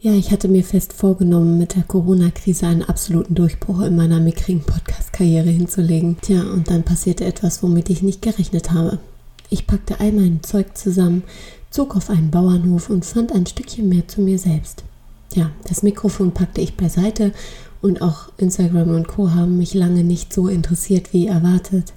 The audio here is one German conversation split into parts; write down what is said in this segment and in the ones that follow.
Ja, ich hatte mir fest vorgenommen, mit der Corona-Krise einen absoluten Durchbruch in meiner mickrigen Podcast-Karriere hinzulegen. Tja, und dann passierte etwas, womit ich nicht gerechnet habe. Ich packte all mein Zeug zusammen, zog auf einen Bauernhof und fand ein Stückchen mehr zu mir selbst. Ja, das Mikrofon packte ich beiseite und auch Instagram und Co haben mich lange nicht so interessiert wie erwartet.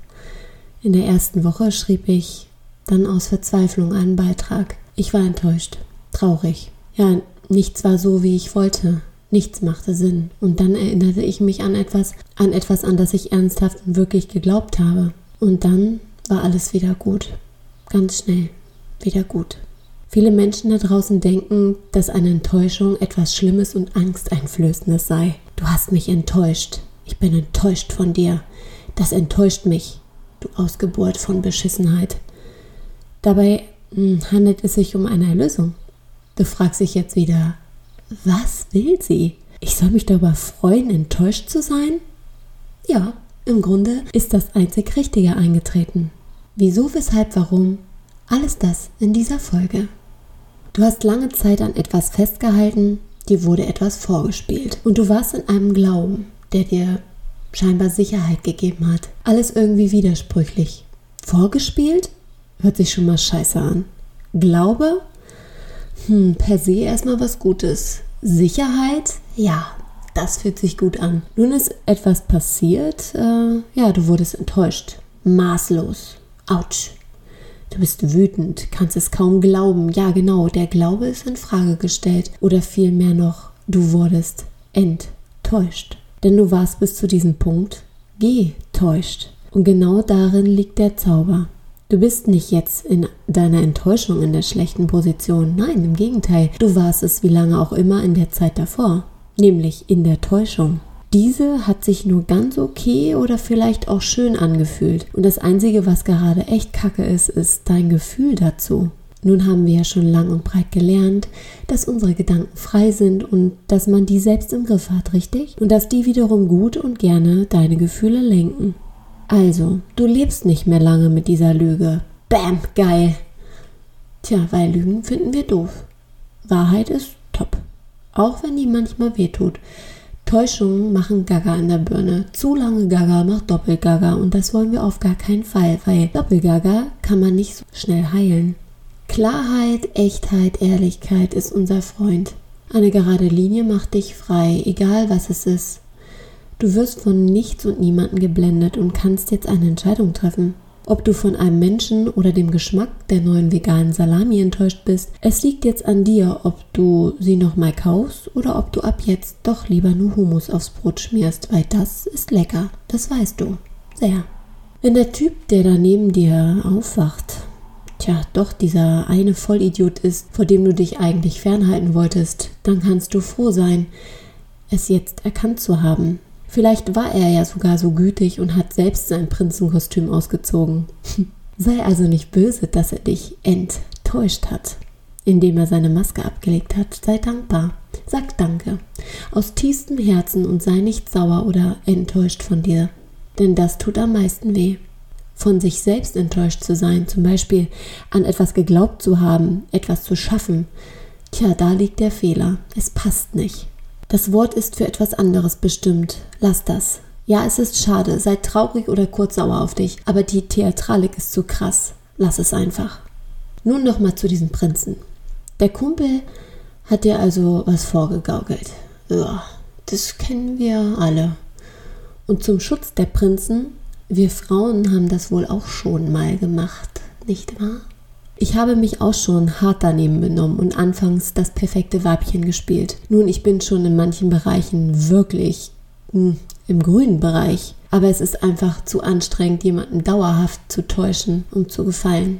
In der ersten Woche schrieb ich dann aus Verzweiflung einen Beitrag. Ich war enttäuscht, traurig. Ja, Nichts war so, wie ich wollte. Nichts machte Sinn. Und dann erinnerte ich mich an etwas, an etwas, an das ich ernsthaft und wirklich geglaubt habe. Und dann war alles wieder gut. Ganz schnell. Wieder gut. Viele Menschen da draußen denken, dass eine Enttäuschung etwas Schlimmes und Angsteinflößendes sei. Du hast mich enttäuscht. Ich bin enttäuscht von dir. Das enttäuscht mich. Du Ausgeburt von Beschissenheit. Dabei hm, handelt es sich um eine Erlösung. Du fragst dich jetzt wieder, was will sie? Ich soll mich darüber freuen, enttäuscht zu sein? Ja, im Grunde ist das einzig Richtige eingetreten. Wieso, weshalb, warum? Alles das in dieser Folge. Du hast lange Zeit an etwas festgehalten, dir wurde etwas vorgespielt und du warst in einem Glauben, der dir scheinbar Sicherheit gegeben hat. Alles irgendwie widersprüchlich. Vorgespielt? Hört sich schon mal scheiße an. Glaube? Hm, per se erstmal was Gutes. Sicherheit? Ja, das fühlt sich gut an. Nun ist etwas passiert. Äh, ja, du wurdest enttäuscht. Maßlos. Autsch. Du bist wütend, kannst es kaum glauben. Ja, genau, der Glaube ist in Frage gestellt. Oder vielmehr noch, du wurdest enttäuscht. Denn du warst bis zu diesem Punkt getäuscht. Und genau darin liegt der Zauber. Du bist nicht jetzt in deiner Enttäuschung in der schlechten Position. Nein, im Gegenteil. Du warst es wie lange auch immer in der Zeit davor. Nämlich in der Täuschung. Diese hat sich nur ganz okay oder vielleicht auch schön angefühlt. Und das Einzige, was gerade echt kacke ist, ist dein Gefühl dazu. Nun haben wir ja schon lang und breit gelernt, dass unsere Gedanken frei sind und dass man die selbst im Griff hat, richtig? Und dass die wiederum gut und gerne deine Gefühle lenken. Also, du lebst nicht mehr lange mit dieser Lüge. Bam, geil. Tja, weil Lügen finden wir doof. Wahrheit ist top. Auch wenn die manchmal wehtut. Täuschungen machen Gaga in der Birne. Zu lange Gaga macht Doppelgaga und das wollen wir auf gar keinen Fall, weil Doppelgaga kann man nicht so schnell heilen. Klarheit, Echtheit, Ehrlichkeit ist unser Freund. Eine gerade Linie macht dich frei, egal was es ist. Du wirst von nichts und niemanden geblendet und kannst jetzt eine Entscheidung treffen. Ob du von einem Menschen oder dem Geschmack der neuen veganen Salami enttäuscht bist, es liegt jetzt an dir, ob du sie nochmal kaufst oder ob du ab jetzt doch lieber nur Hummus aufs Brot schmierst, weil das ist lecker, das weißt du. Sehr. Wenn der Typ, der da neben dir aufwacht, tja, doch dieser eine Vollidiot ist, vor dem du dich eigentlich fernhalten wolltest, dann kannst du froh sein, es jetzt erkannt zu haben. Vielleicht war er ja sogar so gütig und hat selbst sein Prinzenkostüm ausgezogen. Sei also nicht böse, dass er dich enttäuscht hat, indem er seine Maske abgelegt hat. Sei dankbar. Sag Danke aus tiefstem Herzen und sei nicht sauer oder enttäuscht von dir, denn das tut am meisten weh. Von sich selbst enttäuscht zu sein, zum Beispiel an etwas geglaubt zu haben, etwas zu schaffen, tja, da liegt der Fehler. Es passt nicht. Das Wort ist für etwas anderes bestimmt. Lass das. Ja, es ist schade, sei traurig oder kurz sauer auf dich, aber die Theatralik ist zu krass. Lass es einfach. Nun noch mal zu diesem Prinzen. Der Kumpel hat dir also was vorgegaukelt. Ja, das kennen wir alle. Und zum Schutz der Prinzen, wir Frauen haben das wohl auch schon mal gemacht, nicht wahr? Ich habe mich auch schon hart daneben benommen und anfangs das perfekte Weibchen gespielt. Nun, ich bin schon in manchen Bereichen wirklich mh, hm, im grünen Bereich. Aber es ist einfach zu anstrengend, jemanden dauerhaft zu täuschen, um zu gefallen.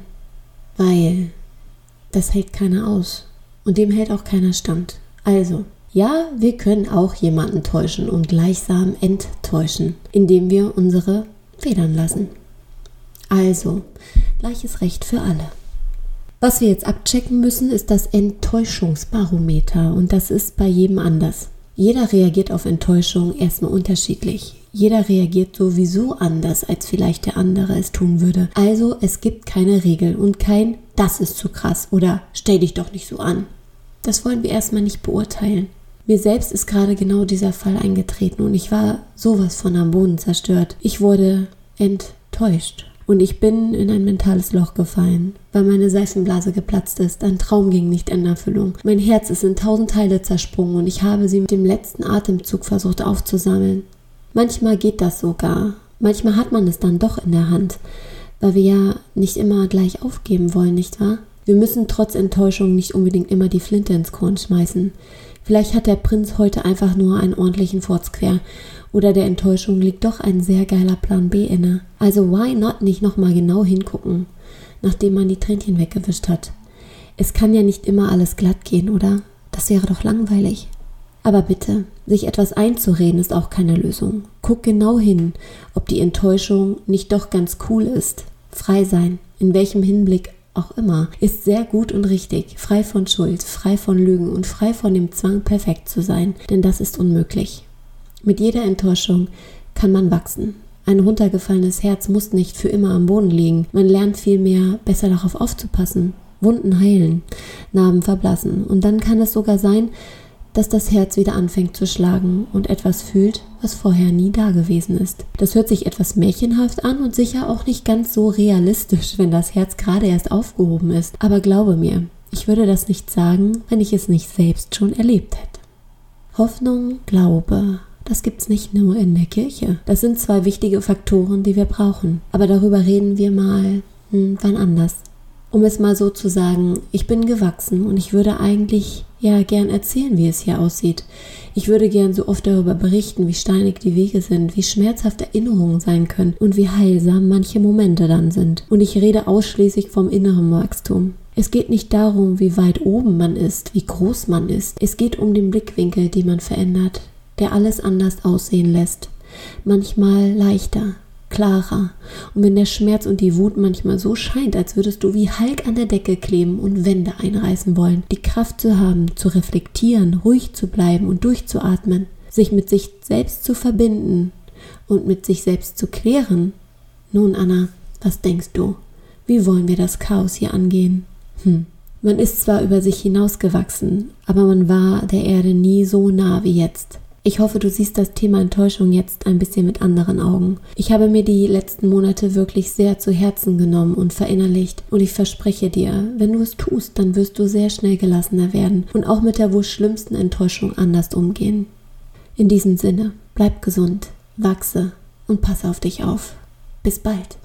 Weil das hält keiner aus. Und dem hält auch keiner stand. Also, ja, wir können auch jemanden täuschen und gleichsam enttäuschen, indem wir unsere Federn lassen. Also, gleiches Recht für alle. Was wir jetzt abchecken müssen, ist das Enttäuschungsbarometer und das ist bei jedem anders. Jeder reagiert auf Enttäuschung erstmal unterschiedlich. Jeder reagiert sowieso anders, als vielleicht der andere es tun würde. Also es gibt keine Regel und kein das ist zu krass oder stell dich doch nicht so an. Das wollen wir erstmal nicht beurteilen. Mir selbst ist gerade genau dieser Fall eingetreten und ich war sowas von am Boden zerstört. Ich wurde enttäuscht. Und ich bin in ein mentales Loch gefallen, weil meine Seifenblase geplatzt ist. Ein Traum ging nicht in Erfüllung. Mein Herz ist in tausend Teile zersprungen und ich habe sie mit dem letzten Atemzug versucht aufzusammeln. Manchmal geht das sogar. Manchmal hat man es dann doch in der Hand, weil wir ja nicht immer gleich aufgeben wollen, nicht wahr? Wir müssen trotz Enttäuschung nicht unbedingt immer die Flinte ins Korn schmeißen. Vielleicht hat der Prinz heute einfach nur einen ordentlichen Furz quer oder der Enttäuschung liegt doch ein sehr geiler Plan B inne. Also why not nicht nochmal genau hingucken, nachdem man die Tränchen weggewischt hat. Es kann ja nicht immer alles glatt gehen, oder? Das wäre doch langweilig. Aber bitte, sich etwas einzureden ist auch keine Lösung. Guck genau hin, ob die Enttäuschung nicht doch ganz cool ist. Frei sein, in welchem Hinblick auch immer, ist sehr gut und richtig, frei von Schuld, frei von Lügen und frei von dem Zwang, perfekt zu sein, denn das ist unmöglich. Mit jeder Enttäuschung kann man wachsen. Ein runtergefallenes Herz muss nicht für immer am Boden liegen. Man lernt vielmehr, besser darauf aufzupassen. Wunden heilen, Narben verblassen. Und dann kann es sogar sein, dass das Herz wieder anfängt zu schlagen und etwas fühlt, was vorher nie da gewesen ist. Das hört sich etwas märchenhaft an und sicher auch nicht ganz so realistisch, wenn das Herz gerade erst aufgehoben ist. Aber glaube mir, ich würde das nicht sagen, wenn ich es nicht selbst schon erlebt hätte. Hoffnung, Glaube, das gibt's nicht nur in der Kirche. Das sind zwei wichtige Faktoren, die wir brauchen. Aber darüber reden wir mal hm, wann anders. Um es mal so zu sagen, ich bin gewachsen und ich würde eigentlich ja gern erzählen, wie es hier aussieht. Ich würde gern so oft darüber berichten, wie steinig die Wege sind, wie schmerzhaft Erinnerungen sein können und wie heilsam manche Momente dann sind. Und ich rede ausschließlich vom inneren Wachstum. Es geht nicht darum, wie weit oben man ist, wie groß man ist. Es geht um den Blickwinkel, den man verändert, der alles anders aussehen lässt. Manchmal leichter, klarer. Und wenn der Schmerz und die Wut manchmal so scheint, als würdest du wie Hulk an der Decke kleben und Wände einreißen wollen, die Kraft zu haben, zu reflektieren, ruhig zu bleiben und durchzuatmen, sich mit sich selbst zu verbinden und mit sich selbst zu klären. Nun, Anna, was denkst du? Wie wollen wir das Chaos hier angehen? Hm. Man ist zwar über sich hinausgewachsen, aber man war der Erde nie so nah wie jetzt. Ich hoffe, du siehst das Thema Enttäuschung jetzt ein bisschen mit anderen Augen. Ich habe mir die letzten Monate wirklich sehr zu Herzen genommen und verinnerlicht und ich verspreche dir, wenn du es tust, dann wirst du sehr schnell gelassener werden und auch mit der wohl schlimmsten Enttäuschung anders umgehen. In diesem Sinne, bleib gesund, wachse und passe auf dich auf. Bis bald.